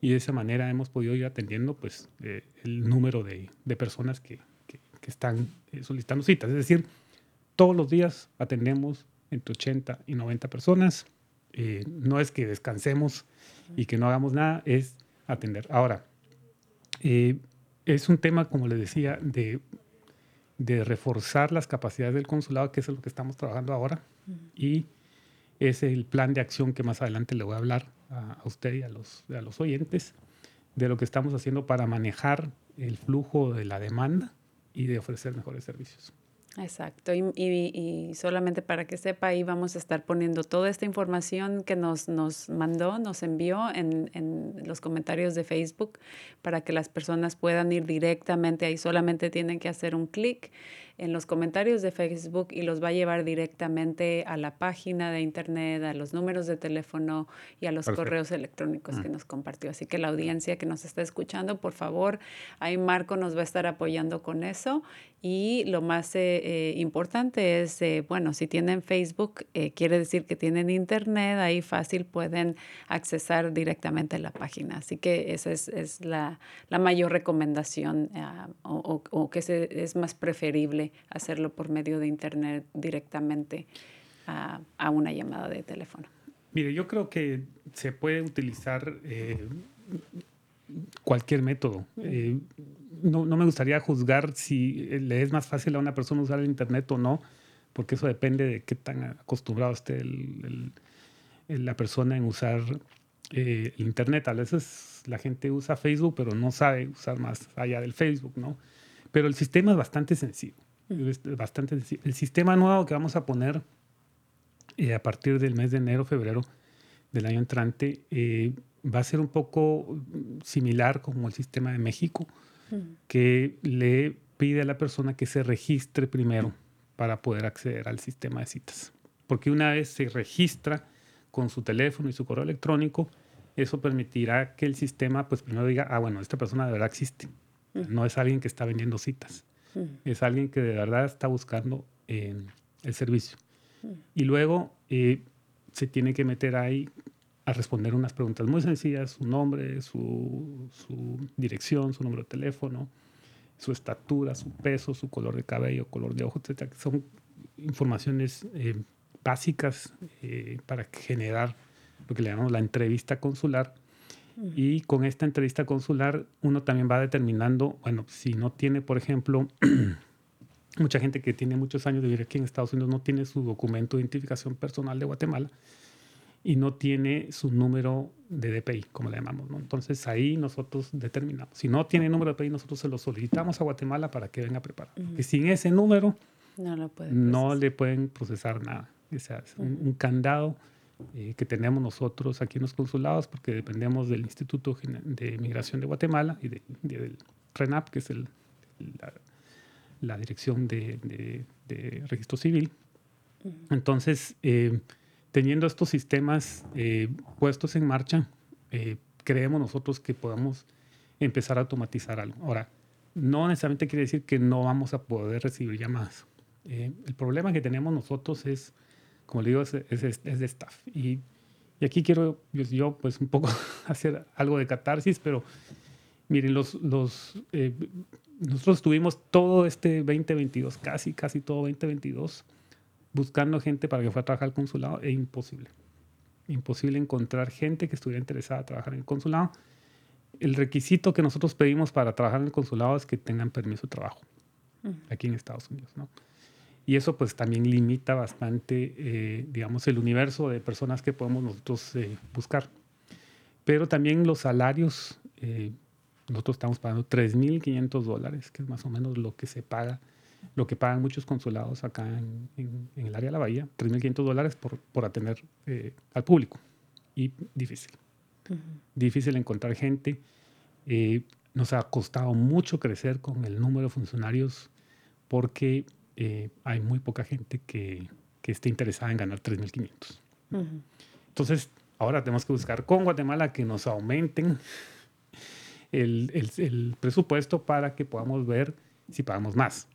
y de esa manera hemos podido ir atendiendo pues, eh, el número de, de personas que, que, están eh, solicitando citas. Es decir, todos los días atendemos entre 80 y 90 personas no es que descansemos y que no hagamos nada, es atender. Ahora, es un tema, como les decía, de, de, reforzar las capacidades del consulado, que es lo que estamos trabajando ahora, y es el plan de acción que más adelante le voy a hablar a, a usted y a los, a los oyentes de lo que estamos haciendo para manejar el flujo de la demanda y de ofrecer mejores servicios. Exacto, y, solamente para que sepa, ahí vamos a estar poniendo toda esta información que nos, nos mandó, nos envió en, en, los comentarios de Facebook para que las personas puedan ir directamente ahí, solamente tienen que hacer un clic en los comentarios de Facebook y los va a llevar directamente a la página de internet, a los números de teléfono y a los correos electrónicos que mm. nos compartió. Así que la audiencia que nos está escuchando, por favor, ahí Marco nos va a estar apoyando con eso. Y lo más eh, eh, importante es, eh, bueno, si tienen Facebook, quiere decir que tienen internet, ahí fácil pueden accesar directamente a la página. Así que esa es, es la, la, mayor recomendación ah, o, o, que se, es más preferible hacerlo por medio de Internet directamente a, una llamada de teléfono. Mire, yo creo que se puede utilizar eh, cualquier método. Eh, no, no, me gustaría juzgar si le es más fácil a una persona usar el Internet o no, porque eso depende de qué tan acostumbrado esté la persona en usar eh, el Internet. A veces la gente usa Facebook, pero no sabe usar más allá del Facebook, ¿no? Pero el sistema es bastante sencillo bastante El sistema nuevo que vamos a poner eh, a partir del mes de enero, febrero del año entrante, eh, va a ser un poco similar como el sistema de México, que le pide a la persona que se registre primero para poder acceder al sistema de citas. Porque una vez se registra con su teléfono y su correo electrónico, eso permitirá que el sistema, pues primero diga, ah, bueno, esta persona de verdad existe. No es alguien que está vendiendo citas es alguien que de verdad está buscando eh, el servicio. Y luego eh, se tiene que meter ahí a responder unas preguntas muy sencillas, su nombre, su, dirección, su número de teléfono, su estatura, su peso, su color de cabello, color de ojos, etc. Son informaciones eh, básicas para generar lo que le llamamos la entrevista consular y con esta entrevista consular uno también va determinando, bueno, si no tiene, por ejemplo, *clears throat* mucha gente que tiene muchos años de vivir aquí en Estados Unidos no tiene su documento de identificación personal de Guatemala y no tiene su número de DPI, como le llamamos. ¿no? Entonces ahí nosotros determinamos. Si no tiene número de DPI, nosotros se lo solicitamos a Guatemala para que venga preparado. Y sin ese número, no, le pueden procesar nada. O sea, es un candado eh, que tenemos nosotros aquí en los consulados, porque dependemos del Instituto de Migración de Guatemala y del RENAP, que es el, la, Dirección de, Registro Civil. Entonces, eh, teniendo estos sistemas eh, puestos en marcha, creemos nosotros que podamos empezar a automatizar algo. Ahora, no necesariamente quiere decir que no vamos a poder recibir llamadas. el problema que tenemos nosotros es como le digo, es, es, de staff. Y, y, aquí quiero yo, pues, un poco *laughs* hacer algo de catarsis, pero miren, los, los, eh, nosotros tuvimos todo este 2022, casi, casi todo 2022, buscando gente para que fuera a trabajar al consulado es imposible. Imposible encontrar gente que estuviera interesada en trabajar en el consulado. El requisito que nosotros pedimos para trabajar en el consulado es que tengan permiso de trabajo aquí en Estados Unidos, ¿no? Y eso pues también limita bastante, eh, digamos, el universo de personas que podemos nosotros eh, buscar. Pero también los salarios, eh, nosotros estamos pagando 3.500 dólares, que es más o menos lo que se paga, lo que pagan muchos consulados acá en, en- en el área de la Bahía, 3.500 dólares por, por atender eh, al público. Y difícil. Difícil encontrar gente. Eh, nos ha costado mucho crecer con el número de funcionarios porque eh, hay muy poca gente que, que esté interesada en ganar 3.500. Entonces, ahora tenemos que buscar con Guatemala que nos aumenten el, el- el presupuesto para que podamos ver si pagamos más.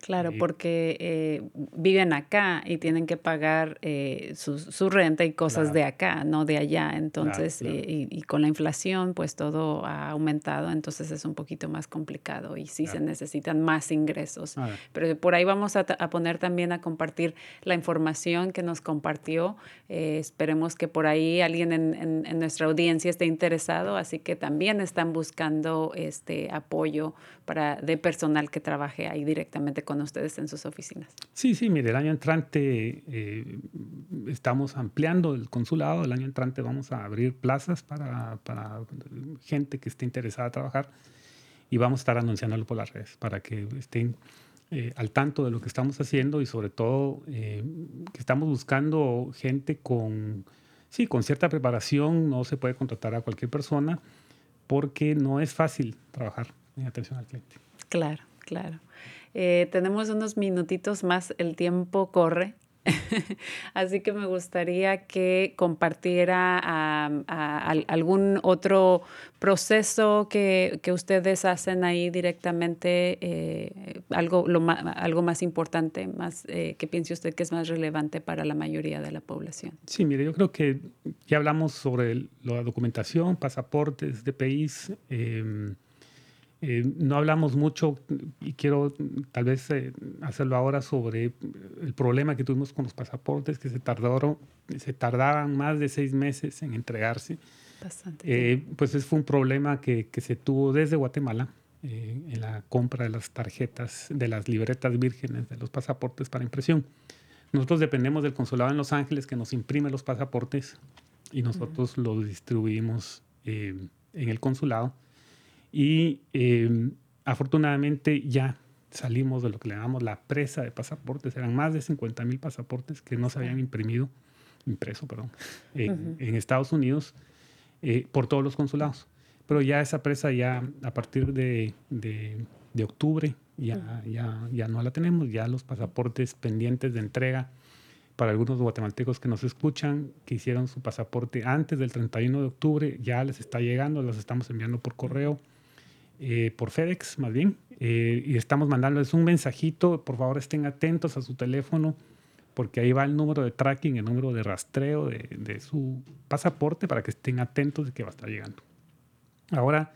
Claro, Sí. porque eh, viven acá y tienen que pagar eh, su, su renta y cosas Claro. de acá, no de allá. Entonces, claro. eh, y, y con la inflación, pues todo ha aumentado, entonces es un poquito más complicado y sí se necesitan más ingresos. Ah, Pero por ahí vamos a, poner también a compartir la información que nos compartió. Eh, esperemos que por ahí alguien en, en- en nuestra audiencia esté interesado, así que también están buscando este apoyo para, de personal que trabaje ahí directamente con ustedes en sus oficinas. Sí, sí, mire, el año entrante eh, estamos ampliando el consulado, el año entrante vamos a abrir plazas para, para gente que esté interesada en trabajar y vamos a estar anunciándolo por las redes para que estén eh, al tanto de lo que estamos haciendo y sobre todo eh, que estamos buscando gente con, sí, con cierta preparación, no se puede contratar a cualquier persona porque no es fácil trabajar en atención al cliente. Claro, claro. Eh, tenemos unos minutitos más, el tiempo corre. *laughs* Así que me gustaría que compartiera a- al- algún otro proceso que, que ustedes hacen ahí directamente, eh, algo, lo algo más importante, más eh, que piense usted que es más relevante para la mayoría de la población. Sí, mire, yo creo que ya hablamos sobre la documentación, pasaportes, DPIs. eh, eh, no hablamos mucho y quiero tal vez eh, hacerlo ahora sobre el problema que tuvimos con los pasaportes que se tardaron, se tardaban más de seis meses en entregarse. Bastante. Eh, pues ese fue un problema que, que se tuvo desde Guatemala en la compra de las tarjetas, de las libretas vírgenes, de los pasaportes para impresión. Nosotros dependemos del consulado en Los Ángeles que nos imprime los pasaportes y nosotros los distribuimos en el consulado. Y eh, afortunadamente ya salimos de lo que le llamamos la presa de pasaportes. Eran más de 50 mil pasaportes que no se habían imprimido, impreso, perdón, en, en Estados Unidos eh, por todos los consulados. Pero ya esa presa ya a partir de, de- de octubre ya, ya, ya no la tenemos, ya los pasaportes pendientes de entrega para algunos guatemaltecos que nos escuchan, que hicieron su pasaporte antes del 31 de octubre, ya les está llegando, los estamos enviando por correo, eh, por FedEx más bien, eh, y estamos mandándoles un mensajito, por favor estén atentos a su teléfono, porque ahí va el número de tracking, el número de rastreo de, de su pasaporte para que estén atentos de que va a estar llegando. Ahora,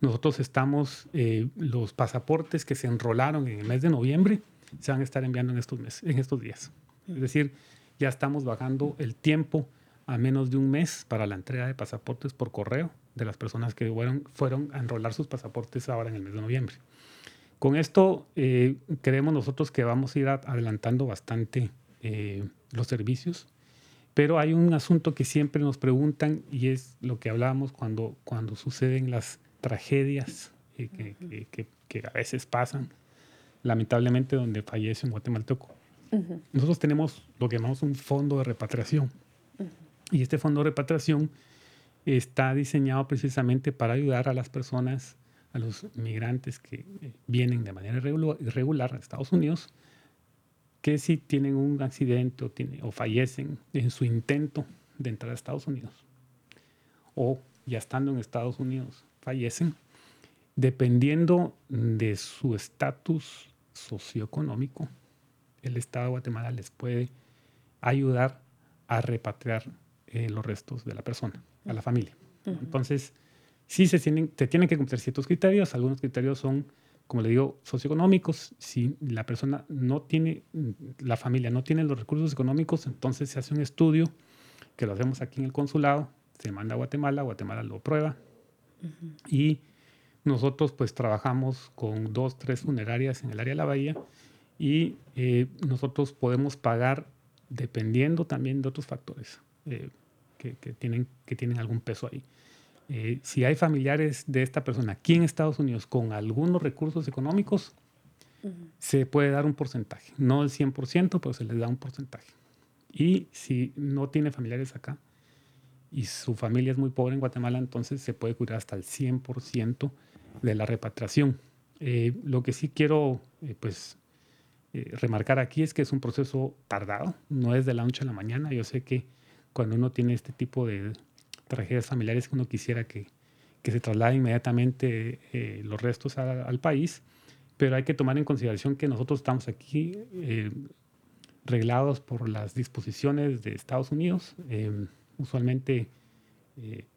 nosotros estamos, eh, los pasaportes que se enrolaron en el mes de noviembre se van a estar enviando en estos, meses, en estos días. Es decir, ya estamos bajando el tiempo a menos de un mes para la entrega de pasaportes por correo de las personas que fueron, fueron a enrolar sus pasaportes ahora en el mes de noviembre. Con esto, eh, creemos nosotros que vamos a ir adelantando bastante eh, los servicios, pero hay un asunto que siempre nos preguntan y es lo que hablábamos cuando, cuando suceden las tragedias eh, que, que- que- que a veces pasan, lamentablemente donde fallece un guatemalteco. Nosotros tenemos lo que llamamos un fondo de repatriación. Y este fondo de repatriación está diseñado precisamente para ayudar a las personas, a los migrantes que eh, vienen de manera irregu- irregular a Estados Unidos, que si tienen un accidente o, o fallecen en su intento de entrar a Estados Unidos, o ya estando en Estados Unidos fallecen, dependiendo de su estatus socioeconómico, el Estado de Guatemala les puede ayudar a repatriar eh, los restos de la persona, a la familia. Entonces, sí se tienen, se tienen que cumplir ciertos criterios. Algunos criterios son como le digo, socioeconómicos. Si la persona no tiene, la familia no tiene los recursos económicos, entonces se hace un estudio que lo hacemos aquí en el consulado, se manda a Guatemala, Guatemala lo prueba y nosotros pues trabajamos con dos, tres funerarias en el área de la bahía y eh, nosotros podemos pagar dependiendo también de otros factores eh, que, tienen, que tienen algún peso ahí. Eh, si hay familiares de esta persona aquí en Estados Unidos con algunos recursos económicos, se puede dar un porcentaje, no el 100%, pero se les da un porcentaje. Y si no tiene familiares acá y su familia es muy pobre en Guatemala, entonces se puede cubrir hasta el 100% de la repatriación. Eh, lo que sí quiero pues, remarcar aquí es que es un proceso tardado, no es de la noche a la mañana. Yo sé que cuando uno tiene este tipo de, tragedias familiares que uno quisiera que, que se traslade inmediatamente eh, los restos al país, pero hay que tomar en consideración que nosotros estamos aquí eh, reglados por las disposiciones de Estados Unidos. Eh, usualmente,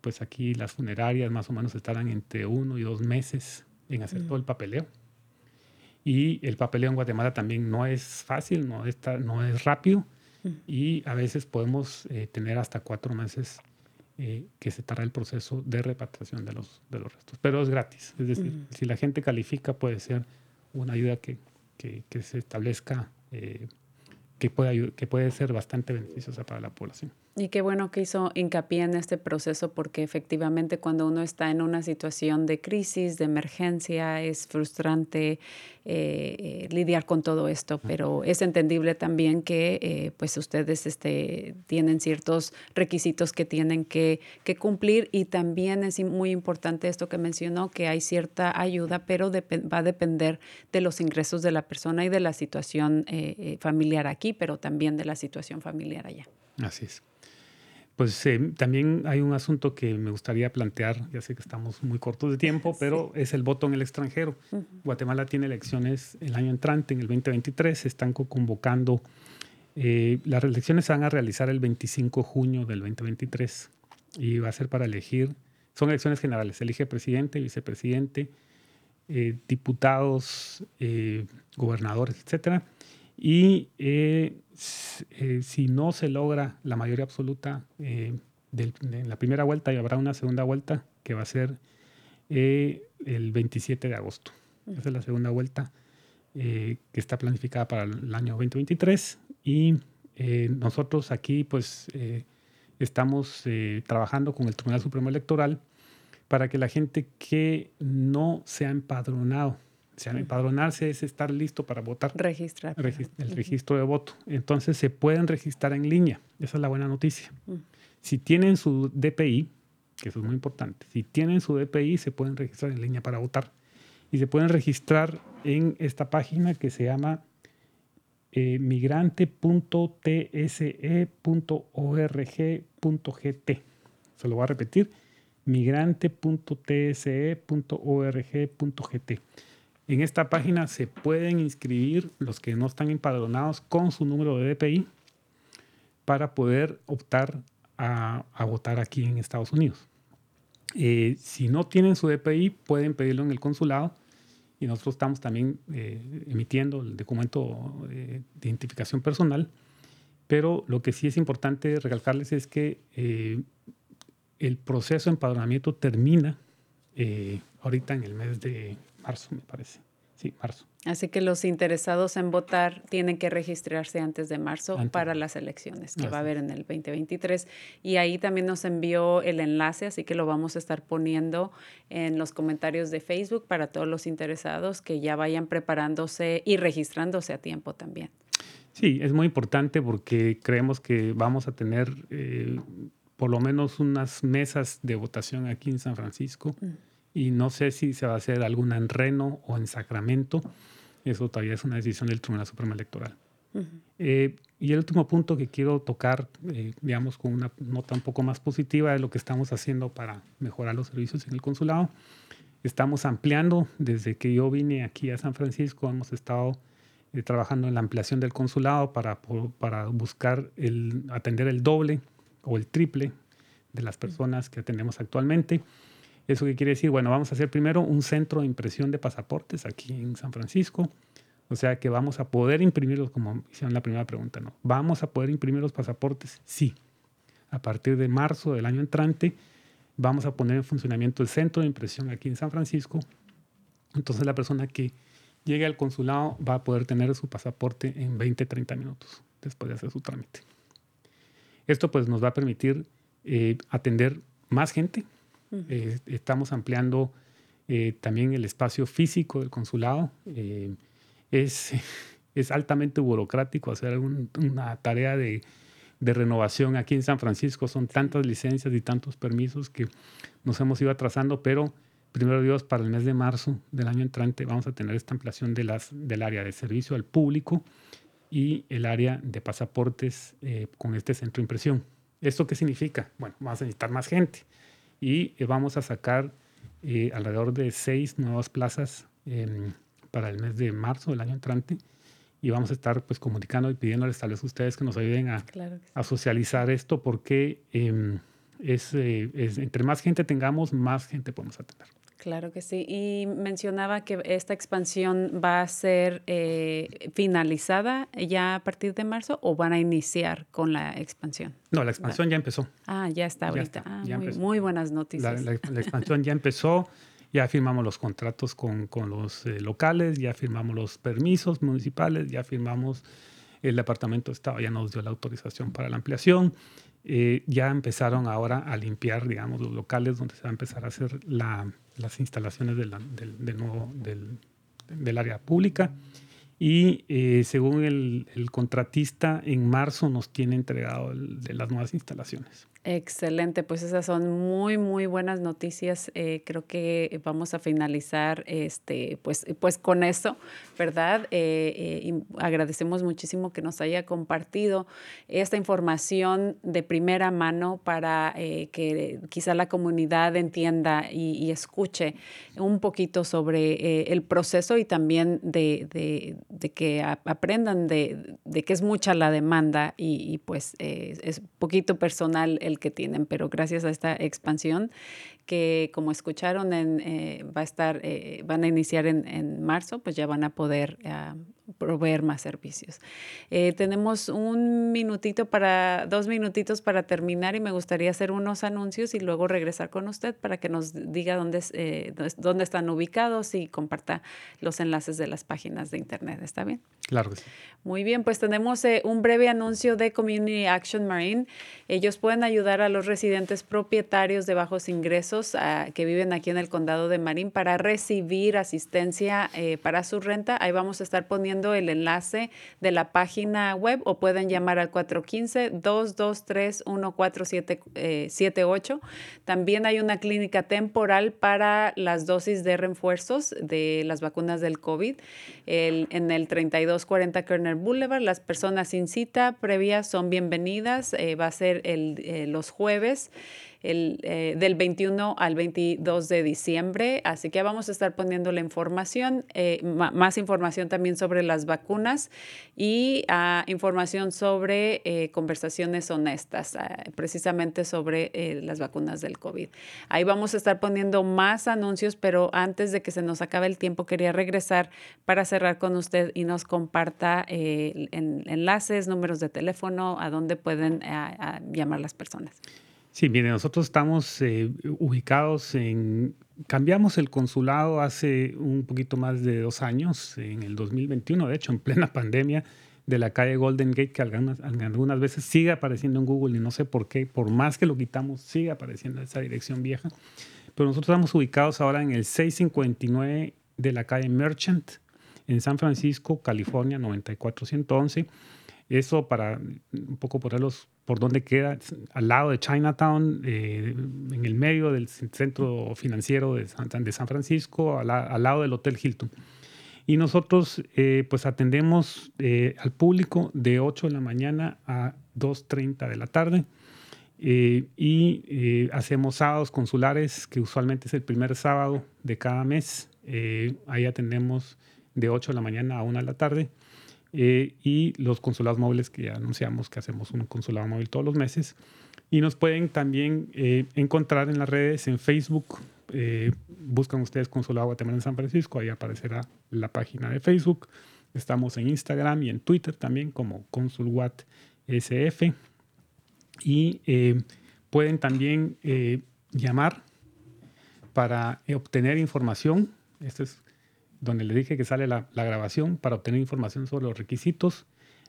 pues aquí las funerarias más o menos estarán entre uno y dos meses en hacer todo el papeleo. Y el papeleo en Guatemala también no es fácil, no, está, no es rápido. Y a veces podemos tener hasta cuatro meses eh, que se tarda el proceso de repatriación de los, de los restos. Pero es gratis, es decir, si la gente califica puede ser una ayuda que, que, que se establezca, eh, que, puede, que puede ser bastante beneficiosa para la población. Y qué bueno que hizo hincapié en este proceso porque efectivamente cuando uno está en una situación de crisis, de emergencia, es frustrante eh, eh, lidiar con todo esto, pero es entendible también que eh, pues ustedes este, tienen ciertos requisitos que tienen que, que, cumplir y también es muy importante esto que mencionó, que hay cierta ayuda, pero va a depender de los ingresos de la persona y de la situación familiar aquí, pero también de la situación familiar allá. Así es. Pues eh, también hay un asunto que me gustaría plantear, ya sé que estamos muy cortos de tiempo, pero es el voto en el extranjero. Guatemala tiene elecciones el año entrante, en el 2023, se están convocando, eh, las elecciones se van a realizar el 25 de junio del 2023 y va a ser para elegir, son elecciones generales, se elige presidente, vicepresidente, eh, diputados, gobernadores, etcétera. Y eh, si no se logra la mayoría absoluta eh, en la primera vuelta, y habrá una segunda vuelta que va a ser eh, el 27 de agosto. Esa es la segunda vuelta que está planificada para el año 2023. Y nosotros aquí, pues, estamos trabajando con el Tribunal Supremo Electoral para que la gente que no se ha empadronado sea, empadronarse es estar listo para votar. Registrar. el registro de voto. Entonces se pueden registrar en línea. Esa es la buena noticia. Si tienen su DPI, que eso es muy importante, si tienen su DPI se pueden registrar en línea para votar. Y se pueden registrar en esta página que se llama eh, migrante.tse.org.gt. Se lo voy a repetir, migrante.tse.org.gt. En esta página se pueden inscribir los que no están empadronados con su número de DPI para poder optar a, votar aquí en Estados Unidos. Eh, si no tienen su DPI, pueden pedirlo en el consulado y nosotros estamos también eh, emitiendo el documento de identificación personal. Pero lo que sí es importante recalcarles es que eh, el proceso de empadronamiento termina ahorita en el mes de marzo, me parece. Sí, marzo. Así que los interesados en votar tienen que registrarse antes de marzo para las elecciones que va a haber en el 2023. Y ahí también nos envió el enlace, así que lo vamos a estar poniendo en los comentarios de Facebook para todos los interesados que ya vayan preparándose y registrándose a tiempo también. Sí, es muy importante porque creemos que vamos a tener eh, por lo menos unas mesas de votación aquí en San Francisco. Mm y no sé si se va a hacer alguna en Reno o en Sacramento. Eso todavía es una decisión del Tribunal Supremo Electoral. Eh, y el último punto que quiero tocar, eh, digamos, con una nota un poco más positiva de lo que estamos haciendo para mejorar los servicios en el consulado. Estamos ampliando, desde que yo vine aquí a San Francisco, hemos estado eh, trabajando en la ampliación del consulado para, para buscar el, atender el doble o el triple de las personas que atendemos actualmente. ¿Eso qué quiere decir? Bueno, vamos a hacer primero un centro de impresión de pasaportes aquí en San Francisco. O sea que vamos a poder imprimirlos, como hicieron la primera pregunta, ¿no? ¿Vamos a poder imprimir los pasaportes? Sí. A partir de marzo del año entrante, vamos a poner en funcionamiento el centro de impresión aquí en San Francisco. Entonces la persona que llegue al consulado va a poder tener su pasaporte en 20, 30 minutos después de hacer su trámite. Esto pues nos va a permitir eh, atender más gente. Eh, estamos ampliando eh, también el espacio físico del consulado. es, *laughs* es altamente burocrático hacer una tarea de, de, renovación aquí en San Francisco. Son tantas licencias y tantos permisos que nos hemos ido atrasando, pero primero Dios, para el mes de marzo del año entrante vamos a tener esta ampliación de las, del área de servicio al público y el área de pasaportes eh, con este centro de impresión. ¿Esto qué significa? Bueno, vamos a necesitar más gente y eh, vamos a sacar eh, alrededor de seis nuevas plazas em, para el mes de marzo del año entrante y vamos a estar pues comunicando y pidiéndoles tal vez a ustedes que nos ayuden a, a socializar esto porque em, es, es, entre más gente tengamos, más gente podemos atender. Claro que sí. Y mencionaba que esta expansión va a ser eh, finalizada ya a partir de marzo o van a iniciar con la expansión. No, la expansión ya empezó. Ah, ya está ahorita. ah, muy, buenas noticias. La, *laughs* expansión ya empezó. Ya firmamos los contratos con, con los eh, locales, ya firmamos los permisos municipales, ya firmamos el departamento de Estado, ya nos dio la autorización para la ampliación. Eh, ya empezaron ahora a limpiar, digamos, los locales donde se va a empezar a hacer la, las instalaciones del, del, nuevo, del, área pública. Y eh, según el, el, contratista, en marzo nos tiene entregado de las nuevas instalaciones. Excelente, pues esas son muy, muy buenas noticias. Eh, creo que vamos a finalizar este, pues, pues con eso, ¿verdad? Eh, y agradecemos muchísimo que nos haya compartido esta información de primera mano para que quizá la comunidad entienda y, escuche un poquito sobre el proceso y también de, que aprendan de, que es mucha la demanda y, y pues es poquito personal el que tienen, pero gracias a esta expansión que como escucharon en, eh, va a estar, eh, van a iniciar en, en, marzo, pues ya van a poder ah, proveer más servicios. Eh, tenemos un minutito para, dos minutitos para terminar y me gustaría hacer unos anuncios y luego regresar con usted para que nos diga dónde, dónde están ubicados y comparta los enlaces de las páginas de internet. ¿Está bien? Claro que sí. Muy bien, pues tenemos un breve anuncio de Community Action Marine. Ellos pueden ayudar a los residentes propietarios de bajos ingresos que viven aquí en el condado de Marín para recibir asistencia eh, para su renta. Ahí vamos a estar poniendo el enlace de la página web o pueden llamar al 415-223-1478. También hay una clínica temporal para las dosis de refuerzos de las vacunas del COVID en el 3240 Kerner Boulevard. Las personas sin cita previa son bienvenidas. Eh, va a ser el, eh, los jueves el, eh, del 21 al 22 de diciembre. Así que vamos a estar poniendo la información, eh, más información también sobre las vacunas y ah, información sobre eh, conversaciones honestas, ah, precisamente sobre las vacunas del COVID. Ahí vamos a estar poniendo más anuncios, pero antes de que se nos acabe el tiempo, quería regresar para cerrar con usted y nos comparta enlaces, números de teléfono, a dónde pueden ah, llamar las personas. Sí, mire, nosotros estamos eh, ubicados en... Cambiamos el consulado hace un poquito más de dos años, en el 2021, de hecho, en plena *laughs* pandemia, de la calle Golden Gate, que algunas, algunas veces sigue apareciendo en Google y no sé por qué, por más que lo quitamos, sigue apareciendo esa dirección vieja. Pero nosotros estamos ubicados ahora en el 659 de la calle Merchant, en San Francisco, California, 94111. Eso para un poco ponerlos por dónde queda, al lado de Chinatown, eh, en el medio del centro financiero de San, de San Francisco, al, lado del Hotel Hilton. Y nosotros eh, pues atendemos eh, al público de 8 de la mañana a 2.30 de la tarde. y hacemos sábados consulares, que usualmente es el primer sábado de cada mes. ahí atendemos de 8 de la mañana a 1 de la tarde. Eh, y los consulados móviles que ya anunciamos que hacemos un consulado móvil todos los meses. Y nos pueden también eh, encontrar en las redes, en Facebook eh, buscan ustedes Consulado Guatemala en San Francisco, ahí aparecerá la página de Facebook. Estamos en Instagram y en Twitter también como ConsulWat SF. Y pueden también llamar para obtener información. Este es donde le dije que sale la, grabación para obtener información sobre los requisitos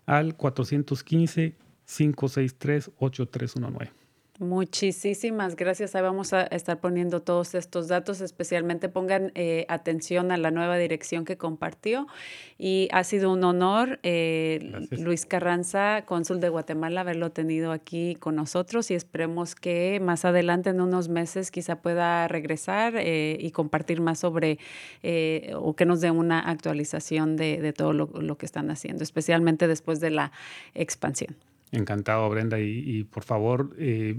al 415-563-8319. Muchísimas gracias. Ahí vamos a estar poniendo todos estos datos. Especialmente pongan eh, atención a la nueva dirección que compartió. Y ha sido un honor, eh, Luis Carranza, cónsul de Guatemala, haberlo tenido aquí con nosotros y esperemos que más adelante, en unos meses, quizá pueda regresar eh, y compartir más sobre o que nos dé una actualización de, de todo lo, lo que están haciendo, especialmente después de la expansión. Encantado, Brenda. Y, por favor, eh,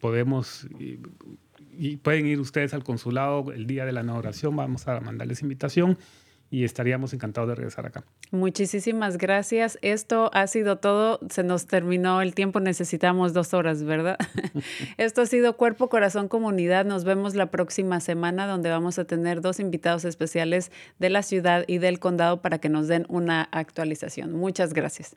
podemos y, pueden ir ustedes al consulado el día de la inauguración. Vamos a mandarles invitación y estaríamos encantados de regresar acá. Muchísimas gracias. Esto ha sido todo. Se nos terminó el tiempo. Necesitamos dos horas, ¿verdad? *laughs* Esto ha sido Cuerpo, Corazón, Comunidad. Nos vemos la próxima semana donde vamos a tener dos invitados especiales de la ciudad y del condado para que nos den una actualización. Muchas gracias.